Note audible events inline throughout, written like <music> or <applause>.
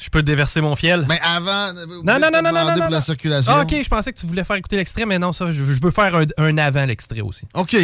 Je peux déverser mon fiel. Mais avant, non, non, non, non, non, non, pour la circulation. Ah, ok, je pensais que tu voulais faire écouter l'extrait, mais non, ça, je, je veux faire un, un avant l'extrait aussi. OK.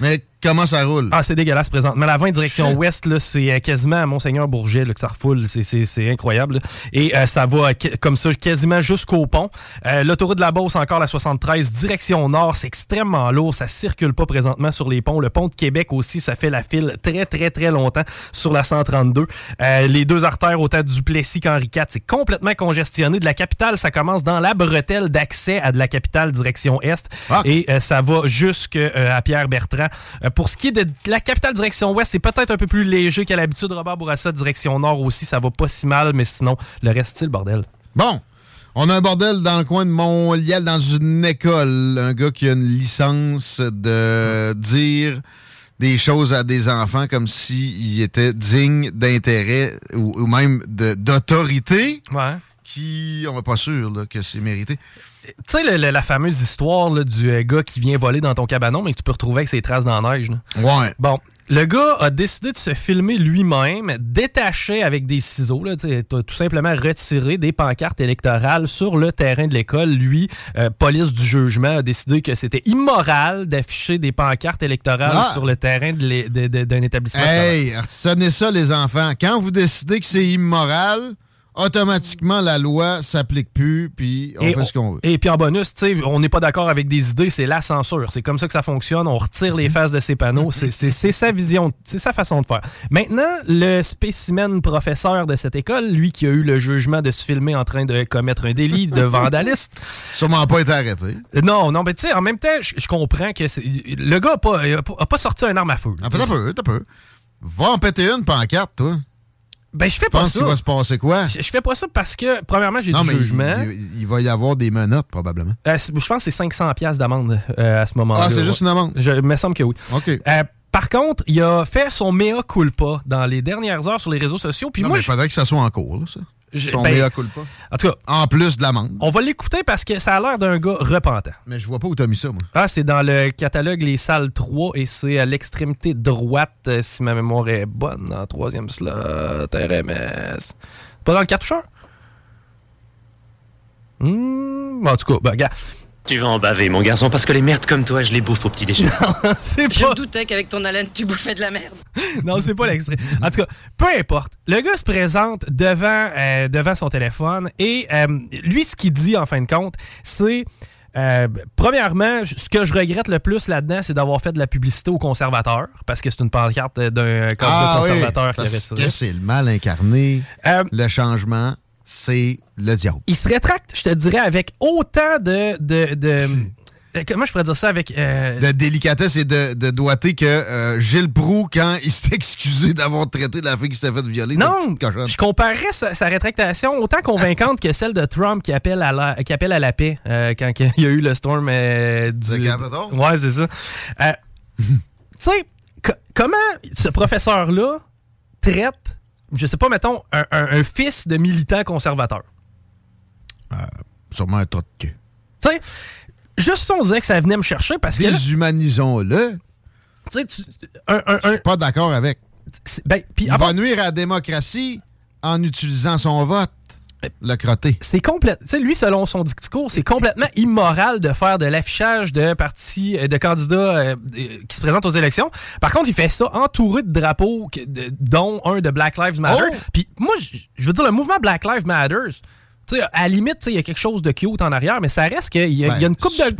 Mais comment ça roule? Ah, c'est dégueulasse présentement. La 20 direction <laughs> ouest, là, c'est euh, quasiment à Monseigneur-Bourget là, que ça refoule. C'est- C'est c'est incroyable. là. Et euh, ça va comme ça quasiment jusqu'au pont. Euh, L'autoroute de la Beauce, encore la 73, direction nord. C'est extrêmement lourd. Ça circule pas présentement sur les ponts. Le pont de Québec aussi, ça fait la file très, très, très longtemps sur la 132. Euh, les deux artères, autant du Plessis qu'Henri IV, c'est complètement congestionné. De la capitale, ça commence dans la bretelle d'accès à de la capitale direction est. Et euh, ça va jusqu'à Pierre-Bertrand. Pour ce qui est de la capitale direction ouest, c'est peut-être un peu plus léger qu'à l'habitude. Robert Bourassa, direction nord aussi, ça va pas si mal, mais sinon, le reste, c'est le bordel. Bon, on a un bordel dans le coin de Montréal, dans une école. Un gars qui a une licence de dire des choses à des enfants comme s'ils étaient dignes d'intérêt ou, ou même d'autorité. Ouais. Qui, on n'est pas sûr là, que c'est mérité. Tu sais, la fameuse histoire là, du euh, gars qui vient voler dans ton cabanon, mais que tu peux retrouver avec ses traces dans la neige. là. Ouais. Bon, le gars a décidé de se filmer lui-même, détaché avec des ciseaux, là, tout simplement retiré des pancartes électorales sur le terrain de l'école. Lui, euh, police du jugement, a décidé que c'était immoral d'afficher des pancartes électorales Ah. sur le terrain d'un établissement. Hey, retenez ça, les enfants. Quand vous décidez que c'est immoral, automatiquement, la loi s'applique plus, puis on Et fait ce qu'on veut. Et puis en bonus, on n'est pas d'accord avec des idées, c'est la censure. C'est comme ça que ça fonctionne. On retire les faces de ces panneaux. C'est- sa vision, c'est sa façon de faire. Maintenant, le spécimen professeur de cette école, lui qui a eu le jugement de se filmer en train de commettre un délit de vandalisme. <laughs> Sûrement pas été arrêté. Non, non, mais tu sais, en même temps, je comprends que le gars a pas, a pas- sorti un arme à feu. là. Un peu, un peu, un peu. Va en péter une pancarte, toi. Ben, je fais pas Pense ça. qu'il va se passer quoi? Je, je fais pas ça parce que, premièrement, j'ai du mais il- jugement. Il, il va y avoir des menottes, probablement. Euh, c'est- je pense que c'est 500 pièces d'amende euh, à ce moment-là. Ah, c'est juste une amende? Je, il me semble que oui. OK. Euh, par contre, il a fait son mea culpa dans les dernières heures sur les réseaux sociaux. Puis Non, moi, mais il je- faudrait que ça soit en cours, là, ça. Son ben, culpa. En tout cas, En plus de l'amende. on va l'écouter parce que ça a l'air d'un gars repentant. Mais je vois pas où t'as mis ça, moi. Ah, c'est dans le catalogue Les Salles 3 et c'est à l'extrémité droite, euh, si ma mémoire est bonne, en troisième slot, RMS. Pas dans le cartoucheur? Hmm, en tout cas, ben, regarde. Tu vas en baver, mon garçon, parce que les merdes comme toi, je les bouffe au petit déjeuner. <laughs> c'est Je me doutais qu'avec ton haleine, tu bouffais de la merde. <laughs> non, c'est pas l'extrait. En tout cas, peu importe. Le gars se présente devant, euh, devant son téléphone et euh, lui, ce qu'il dit en fin de compte, c'est Euh, premièrement, ce que je regrette le plus là-dedans, c'est d'avoir fait de la publicité aux conservateurs, parce que c'est une pancarte d'un candidat Ah oui, conservateur qui avait tiré. que c'est le mal incarné. Euh, le changement, c'est le diable. il se rétracte, je te dirais, avec autant de. de, de euh, comment je pourrais dire ça avec. euh, De délicatesse et de, de doigté que euh, Gilles Proux, quand il s'est <laughs> excusé d'avoir traité la fille qui s'était fait violer, de Non, je comparerais sa, sa rétractation autant convaincante que celle de Trump qui appelle à la, qui appelle à la paix euh, quand <laughs> il y a eu le storm du. The Capitol? Ouais, c'est ça. <laughs> Tu sais, co- comment ce professeur-là traite, je sais pas, mettons, un, un- un fils de militant conservateur? Sûrement un tas de. Tu sais, juste ça, on disait que ça venait me chercher parce que. Déshumanisons-le. tu sais, tu- un- un- un- Pas d'accord avec. ben, Il va nuire à la démocratie en utilisant son vote. Le crotté. c'est complète. Tu sais, lui, selon son discours, c'est complètement immoral de faire de l'affichage de partis, euh, de candidats euh, euh, qui se présentent aux élections. Par contre, il fait ça entouré de drapeaux, dont un de Black Lives Matter. Oh! Puis moi, je veux dire, le mouvement Black Lives Matters, tu sais, à la limite, tu sais, il y a quelque chose de cute en arrière, mais ça reste qu'il y, a- il y a une coupe de,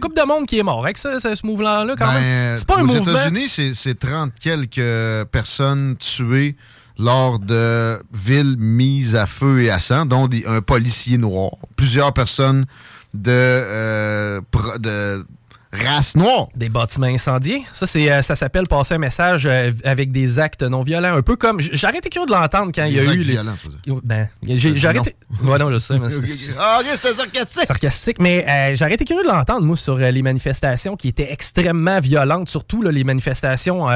couple de monde qui est mort avec ce, ce mouvement-là, quand Ben, même. C'est pas un aux mouvement. États-Unis, c'est- c'est 30 quelques personnes tuées lors de villes mises à feu et à sang, dont un policier noir. Plusieurs personnes de, euh, race noire. Des bâtiments incendiés. Ça, c'est, euh, ça s'appelle passer un message euh, avec des actes non violents. Un peu comme. Arrêté curieux de l'entendre quand il y a eu. les- violents, dire. Ben, arrêté. Ouais, non, je sais. mais <laughs> Ah, c'était sarcastique. sarcastique, mais euh, arrêté curieux de l'entendre, moi, sur euh, les manifestations qui étaient extrêmement violentes, surtout là, les manifestations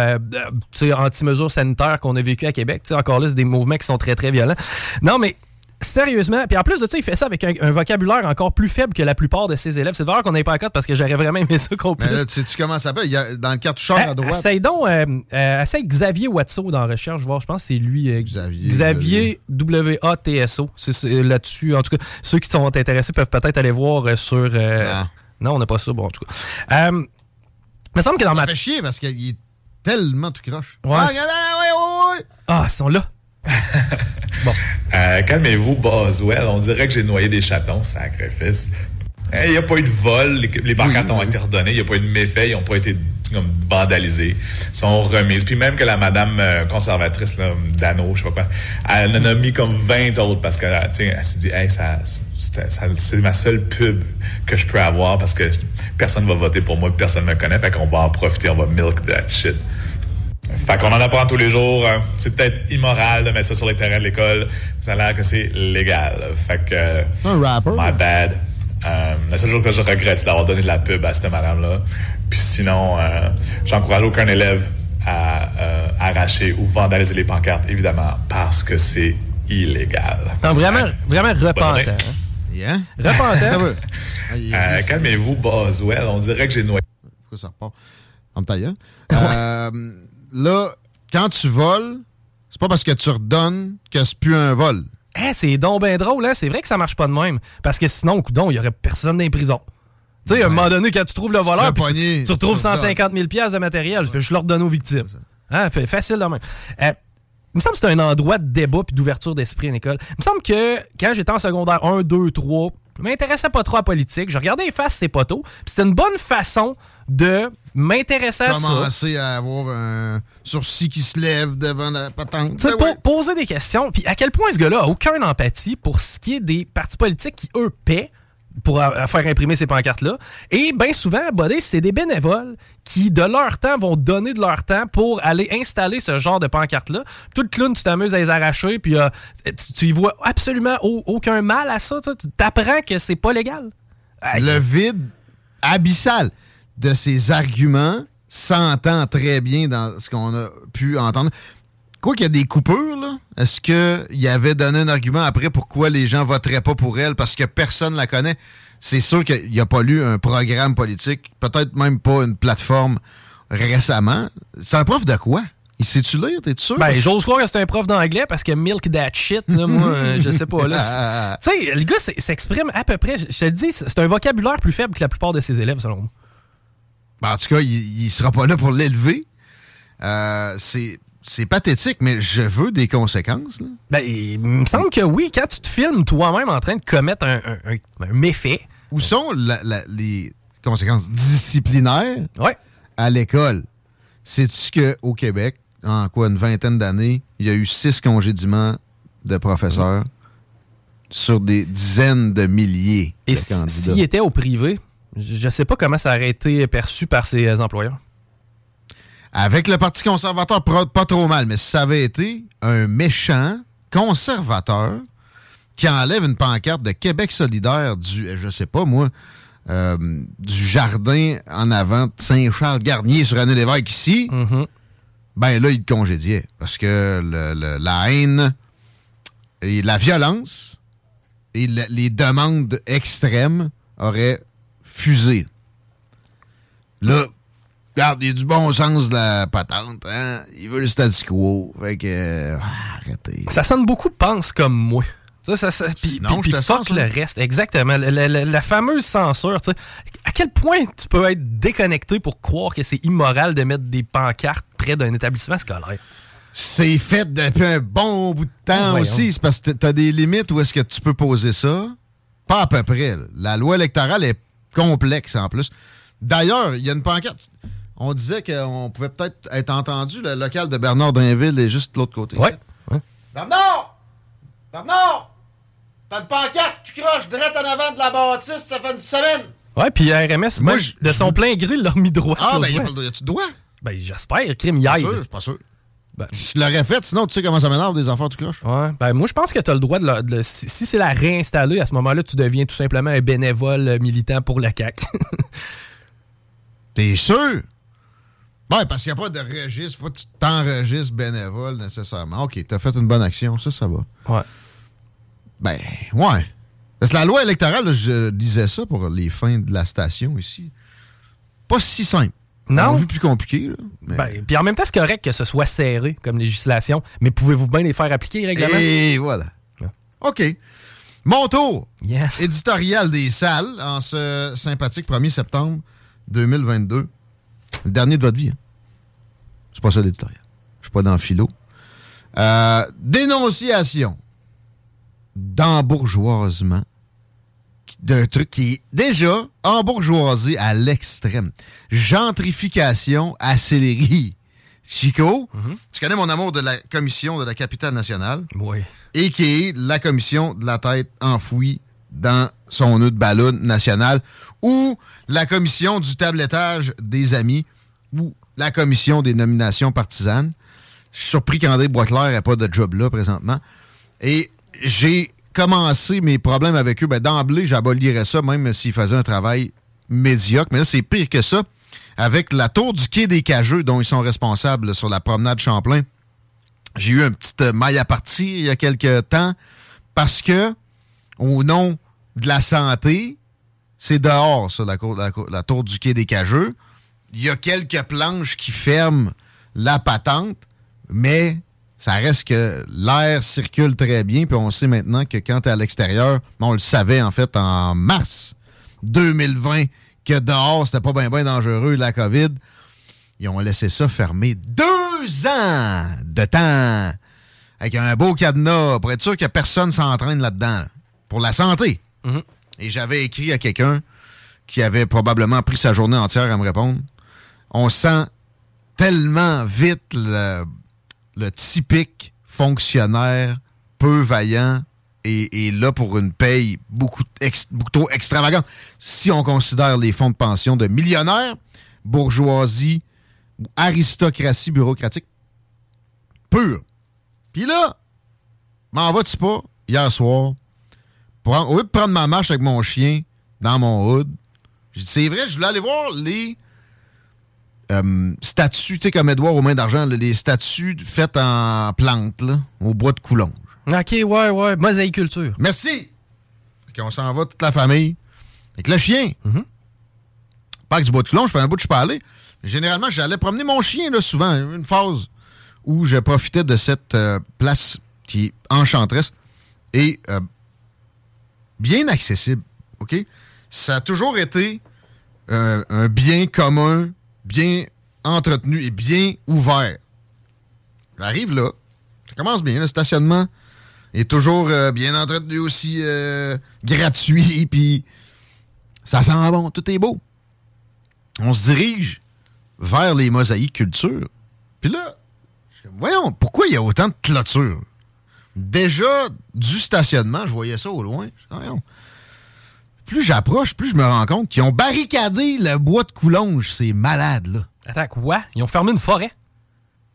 anti-mesures sanitaires qu'on a vécues à Québec. Tu sais, encore là, c'est des mouvements qui sont très, très violents. Non, mais sérieusement, puis en plus de ça, il fait ça avec un, un vocabulaire encore plus faible que la plupart de ses élèves. C'est de qu'on n'ait pas à code parce que j'aurais vraiment aimé ça qu'on puisse. là, tu comment ça s'appelle? Il y a, dans le cartoucheur Ah, à droite. Essaye donc, euh, euh, essaye Xavier Watso dans Recherche, voir, je pense que c'est lui. euh, Xavier, Xavier W-A-T-S-O. C'est c'est là-dessus. En tout cas, ceux qui sont intéressés peuvent peut-être aller voir euh, sur. euh, Non. on n'a pas ça. Bon, en tout cas. Euh, il me semble que dans Ça ma. fait chier parce qu'il est tellement tout croche. Ouais, Ah, ah, ouais, ouais, ouais. Ah, ils sont là. <laughs> Euh, Calmez-vous, Boswell. On dirait que j'ai noyé des chatons, sacrifice. Il n'y a pas eu de vol, les, les pancartes ont été redonnées, il n'y a pas eu de méfaits, ils n'ont pas été comme, vandalisés, ils sont remises. Puis même que la madame euh, conservatrice, là, Dano, je sais pas quoi, elle en a mis comme 20 autres parce que, sais, elle s'est dit, hey, ça, c'est ma seule pub que je peux avoir parce que personne va voter pour moi, personne ne me connaît, fait qu'on va en profiter, on va milk that shit. Fait qu'on en apprend tous les jours. hein. C'est peut-être immoral de mettre ça sur les terrains de l'école. Ça a l'air que c'est légal. Fait que. euh, Un rapper. My bad. Euh, la seule chose que je regrette, c'est d'avoir donné de la pub à cette madame-là. Puis sinon, euh, j'encourage aucun élève à euh, arracher ou vandaliser les pancartes, évidemment, parce que c'est illégal. Non, vraiment, vraiment repentant. hein. Yeah. Repentant. <laughs> Ah, Euh, Calmez-vous, Boswell. On dirait que j'ai noyé. Pourquoi ça repart? En me taillant. Là, quand tu voles, c'est pas parce que tu redonnes que c'est plus un vol. Eh, c'est donc bien drôle, hein? C'est vrai que ça marche pas de même. Parce que sinon, coudon, il y aurait personne dans les prisons. Tu sais, à un Ouais. moment donné, quand tu trouves le voleur, tu, pogner, tu retrouves tu redonnes. 150 000 piastres de matériel, je fais, je leur donne aux victimes. Hein, facile de même. Euh, il me semble que c'est un endroit de débat puis d'ouverture d'esprit à l'école. Il me semble que quand j'étais en secondaire 1, 2, 3, je m'intéressais pas trop à la politique. Je regardais les faces, ces poteaux. C'était une bonne façon de m'intéresser à ça. Commencer à avoir un sourcil qui se lève devant la patente. Ben po- ouais. poser des questions. Puis à quel point ce gars-là a aucune empathie pour ce qui est des partis politiques qui, eux, paient pour faire imprimer ces pancartes-là. Et bien souvent, c'est des bénévoles qui, de leur temps, vont donner de leur temps pour aller installer ce genre de pancartes-là. Tout le clown, tu t'amuses à les arracher, puis euh, tu, y vois absolument au- aucun mal à ça. Tu t'apprends que c'est pas légal. Le vide abyssal de ces arguments s'entend très bien dans ce qu'on a pu entendre. Quoi qu'il y a des coupures, là, est-ce qu'il avait donné un argument après pourquoi les gens voteraient pas pour elle parce que personne la connaît? C'est sûr qu'il n'y a pas lu un programme politique, peut-être même pas une plateforme récemment. C'est un prof de quoi? Il sait-tu lire, t'es sûr? Ben, j'ose croire que c'est un prof d'anglais parce que milk that shit, là, moi, <laughs> euh, je sais pas. Là, c'est- tu sais, le gars s'exprime à peu près, je je te le dis, c'est un vocabulaire plus faible que la plupart de ses élèves, selon moi. Ben, en tout cas, il, il sera pas là pour l'élever. Euh, c'est c'est pathétique, mais je veux des conséquences. là. Ben, il me semble que oui, quand tu te filmes toi-même en train de commettre un, un- un- un méfait, où sont la- la- les conséquences disciplinaires Ouais. à l'école? Sais-tu qu'au Québec, en quoi, une vingtaine d'années, il y a eu six congédiements de professeurs sur des dizaines de milliers Et de si- candidats? s'il était au privé, je ne sais pas comment ça aurait été perçu par ses euh, employeurs. Avec le Parti conservateur, pas trop mal, mais si ça avait été un méchant conservateur qui enlève une pancarte de Québec solidaire du, je sais pas moi, euh, du jardin en avant de Saint-Charles-Garnier sur René Lévesque ici, Mm-hmm. ben là, il congédiait. Parce que le- le- la haine et la violence et le- les demandes extrêmes auraient fusé. Là, regarde, il y a du bon sens de la patente, hein? Il veut le statu quo. Fait que. euh, arrêtez. Ça sonne beaucoup pense comme moi. Ça, ça, ça, puis, fuck le reste. Exactement. La, la- la- la fameuse censure. tu sais. À quel point tu peux être déconnecté pour croire que c'est immoral de mettre des pancartes près d'un établissement scolaire? C'est fait depuis un bon bout de temps Voyons. aussi. C'est parce que t'as des limites où est-ce que tu peux poser ça? Pas à peu près. là. La loi électorale est complexe en plus. D'ailleurs, il y a une pancarte. On disait qu'on pouvait peut-être être entendu. Le local de Bernard Drinville est juste de l'autre côté. Ouais. ouais. Bernard! Bernard! T'as une pancarte, tu croches direct en avant de la bâtisse, ça fait une semaine. Ouais, puis RMS, Moi, je- de son plein gré, il l'a remis droit. Ah, ben, il y a-tu droit? Ben, j'espère. Crime, sûr, c'est pas sûr. Ben. Je l'aurais fait, sinon tu sais comment ça m'énerve des affaires, tu croches. Ouais. Ben, moi, je pense que tu as le droit de, le- Si, si c'est la réinstaller, à ce moment-là, tu deviens tout simplement un bénévole militant pour la CAQ. <laughs> T'es sûr? Ouais, parce qu'il n'y a pas de registre. Faut que tu t'enregistres bénévole nécessairement. OK, t'as fait une bonne action, ça, ça va. ouais. Ben, ouais. Parce que la loi électorale, là, je disais ça pour les fins de la station ici. Pas si simple. Non? Vu plus compliqué, là. mais- Ben, puis en même temps, c'est correct que ce soit serré comme législation, mais pouvez-vous bien les faire appliquer, les règlements? Et voilà. Ouais. OK. Mon tour. Yes. Éditorial des salles en ce sympathique 1er septembre 2022. Le dernier de votre vie. hein. C'est pas ça l'éditorial. Je suis pas dans le philo. Euh, dénonciation d'embourgeoisement d'un truc qui est déjà embourgeoisé à l'extrême. Gentrification accélérée. Chico, tu connais mon amour de la commission de la capitale nationale? Oui. et qui est la commission de la tête enfouie dans son nœud de ballon national, ou la commission du tablettage des amis, ou la commission des nominations partisanes. Je suis surpris qu'André Boisclair n'ait pas de job là présentement. Et j'ai commencé mes problèmes avec eux. Ben, D'emblée, j'abolirais ça, même s'ils faisaient un travail médiocre. Mais là, c'est pire que ça. Avec la tour du quai des Cageux, dont ils sont responsables sur la promenade Champlain, j'ai eu un petit euh, maille à partir il y a quelques temps parce que, au nom de la santé, c'est dehors, ça, la, tour du quai des Cageux. Il y a quelques planches qui ferment la patente, mais ça reste que l'air circule très bien. Puis on sait maintenant que quand es à l'extérieur, on le savait en fait en mars 2020 que dehors, c'était pas bien dangereux, la COVID. Ils ont laissé ça fermer deux ans de temps avec un beau cadenas pour être sûr que personne s'entraîne là-dedans. Pour la santé. Mhm. Et j'avais écrit à quelqu'un qui avait probablement pris sa journée entière à me répondre. On sent tellement vite le, le typique fonctionnaire peu vaillant et, et là pour une paye beaucoup, ex- beaucoup trop extravagante. Si on considère les fonds de pension de millionnaires, bourgeoisie ou aristocratie bureaucratique pure. Puis là, m'en vas-tu pas, hier soir, en- au lieu de prendre ma marche avec mon chien dans mon hood, j'ai dit, c'est vrai, je voulais aller voir les euh, statues, tu sais, comme Edouard aux mains d'argent, les statues faites en plante, là, au bois de Coulonge. OK, ouais, ouais. Mosaïculture. Merci! Fait qu'on s'en va, toute la famille. Avec le chien. Parc du bois de Coulonge, je fais un bout de je peux aller. Généralement, j'allais promener mon chien, là, souvent. Une phase où je profitais de cette euh, place qui est enchanteresse et euh, bien accessible. OK? Ça a toujours été euh, un bien commun, bien entretenu et bien ouvert. J'arrive là. Ça commence bien. Le stationnement est toujours euh, bien entretenu aussi, euh, gratuit. <laughs> Puis Ça sent bon, tout est beau. On se dirige vers les mosaïques culture. Puis là, voyons, pourquoi il y a autant de clôtures? Déjà, du stationnement, je voyais ça au loin. Plus j'approche, plus je me rends compte qu'ils ont barricadé le bois de Coulonge. C'est malade, là. Attends, quoi? Ils ont fermé une forêt?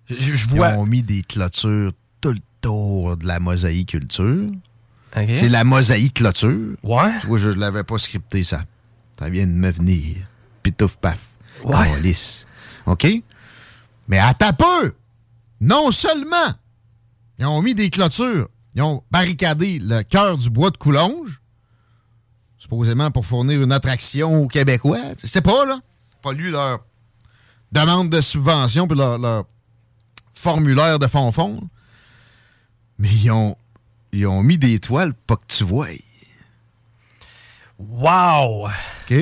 Je, je vois. Ils ont mis des clôtures tout le tour de la mosaïque culture. C'est la mosaïque clôture. Ouais. Tu vois, je ne l'avais pas scripté, ça. Ça vient de me venir. Pitouf paf. Ouais. Lisse. OK? Mais à ta peu! Non seulement ils ont mis des clôtures, ils ont barricadé le cœur du bois de Coulonge, supposément pour fournir une attraction aux Québécois. C'est pas, là. Pas lu leur demande de subvention puis leur, leur formulaire de fond-fond. Mais ils ont, ils ont mis des toiles pas que tu vois. Wow! OK?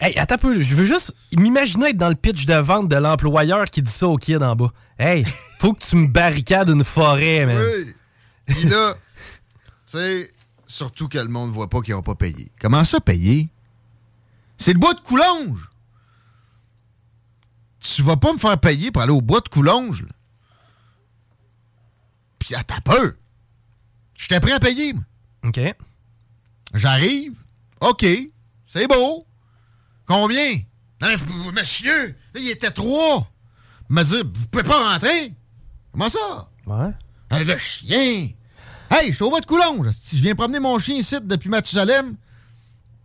Hey, attends un peu, je veux juste m'imaginer être dans le pitch de vente de l'employeur qui dit ça au kid en bas. Hey, faut que tu me barricades une forêt, man. Oui. Puis là, tu sais, surtout que le monde ne voit pas qu'ils n'ont pas payé. Comment ça payer? C'est le bois de Coulonge. Tu vas pas me faire payer pour aller au bois de Coulonge. là. Puis à ta peur. J'étais prêt à payer, moi. OK. J'arrive. OK. C'est beau. Combien? Non, mais vous- monsieur, là, il était trois. Me dire, vous pouvez pas rentrer. Comment ça? Ouais. Le chien! Hey, je suis au bas de Coulonge. Si je viens promener mon chien ici depuis Mathusalem,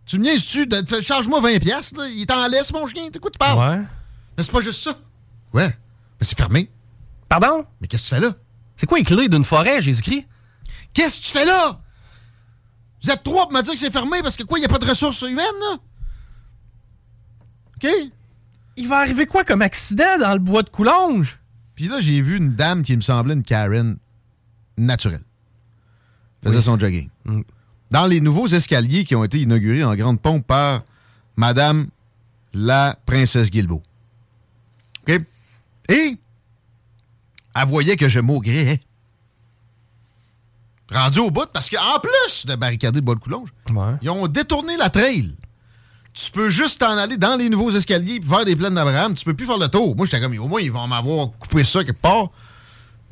tu me niaises-tu? de- de- Charge-moi 20$, piastres, là. il est en laisse, mon chien. Quoi tu parles? Ouais. Mais c'est pas juste ça. Ouais. Mais c'est fermé. Pardon? Mais qu'est-ce que tu fais là? C'est quoi les clés d'une forêt, Jésus-Christ? Qu'est-ce que tu fais là? Vous êtes trois pour me dire que c'est fermé parce que quoi, il n'y a pas de ressources humaines, là? OK? Il va arriver quoi comme accident dans le bois de Coulonge? Puis là, j'ai vu une dame qui me semblait une Karen naturelle. Faisait son jogging. Dans les nouveaux escaliers qui ont été inaugurés en grande pompe par Madame la princesse Guilbeault. OK? Et elle voyait que je maugrais. Rendu au bout, parce qu'en plus de barricader le bois de Coulonge, Ouais. ils ont détourné la trail. Tu peux juste t'en aller dans les nouveaux escaliers faire des plaines d'Abraham. Tu peux plus faire le tour. Moi, j'étais comme, au moins, ils vont m'avoir coupé ça quelque part.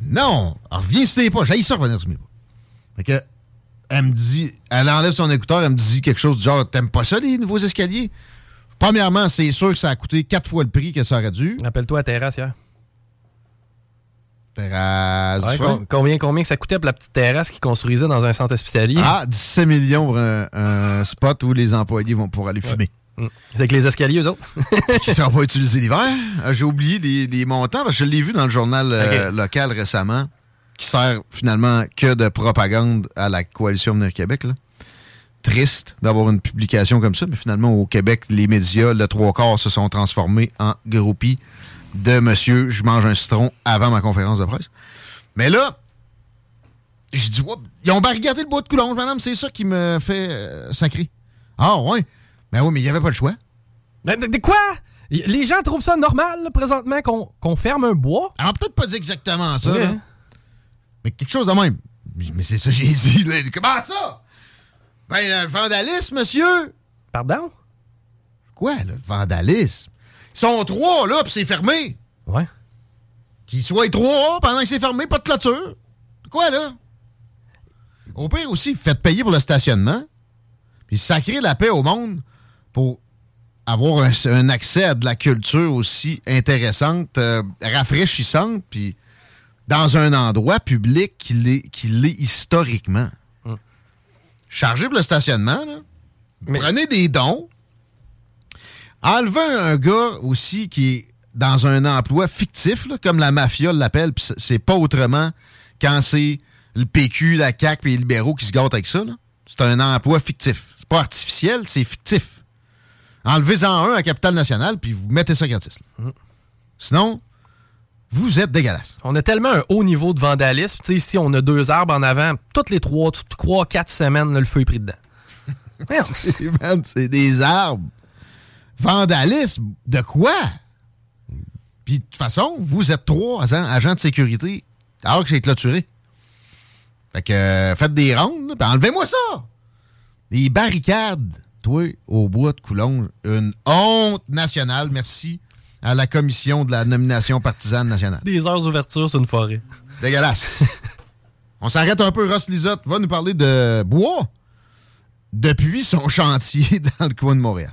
Non. Alors, reviens sur tes pas. J'ai ça revenir sur mes pas. Fait que, elle me dit, elle enlève son écouteur, elle me dit quelque chose du genre, t'aimes pas ça, les nouveaux escaliers? Premièrement, c'est sûr que ça a coûté quatre fois le prix que ça aurait dû. Rappelle-toi à terrasse hier. Terrasse Ouais, com- combien, combien que ça coûtait pour la petite terrasse qu'ils construisaient dans un centre hospitalier? Ah, 17 millions pour un, un spot où les employés vont pouvoir aller fumer. Mm. C'est avec les escaliers, eux autres. <laughs> qui ne sera pas utilisé l'hiver? Euh, J'ai oublié les, les montants parce que je l'ai vu dans le journal euh, local récemment, qui sert finalement que de propagande à la coalition Venir Québec. là. Triste d'avoir une publication comme ça, mais finalement au Québec, les médias, le trois quarts, se sont transformés en groupies de Monsieur, je mange un citron avant ma conférence de presse. Mais là, je dis, Oups, ils ont barricadé le bois de Coulonge, madame, c'est ça qui me fait euh, sacrer. Ah ouais, ben oui, mais il n'y avait pas le choix. Mais de, de quoi? Les gens trouvent ça normal, là, présentement, qu'on ferme un bois? Alors, peut-être pas dit exactement ça, là. mais quelque chose de même. Mais c'est ça que j'ai dit. là. Comment ça? Ben, le vandalisme, monsieur. Pardon? Quoi, là, le vandalisme? Ils sont trois, là, puis c'est fermé. Ouais. Qu'ils soient trois pendant que c'est fermé, pas de clôture. Quoi, là? Au pire aussi, faites payer pour le stationnement, puis sacrer la paix au monde pour avoir un, un accès à de la culture aussi intéressante, euh, rafraîchissante, puis dans un endroit public qui l'est qui l'est historiquement. Chargez pour le stationnement, là. Mais- Prenez des dons. Enlevez un gars aussi qui est dans un emploi fictif, là, comme la mafia l'appelle, puis c'est- pas autrement quand c'est le PQ, la CAQ et les libéraux qui se gâtent avec ça. C'est un emploi fictif. C'est pas artificiel, c'est fictif. Enlevez-en un à Capital National, puis vous mettez ça gratis. là. Sinon, vous êtes dégueulasse. On a tellement un haut niveau de vandalisme. Tu sais, ici, on a deux arbres en avant. Toutes les trois, trois quatre semaines, là, le feu est pris dedans. <laughs> C'est des arbres. Vandalisme, de quoi? Puis de toute façon, vous êtes trois agents, de sécurité alors que c'est clôturé. Fait que euh, faites des rondes, puis enlevez-moi ça! Des barricades. toi, au bois de Coulon, une honte nationale. Merci à la commission de la nomination partisane nationale. Des heures d'ouverture sur une forêt. Dégueulasse. <laughs> On s'arrête un peu. Ross Lisotte va nous parler de bois depuis son chantier <laughs> dans le coin de Montréal.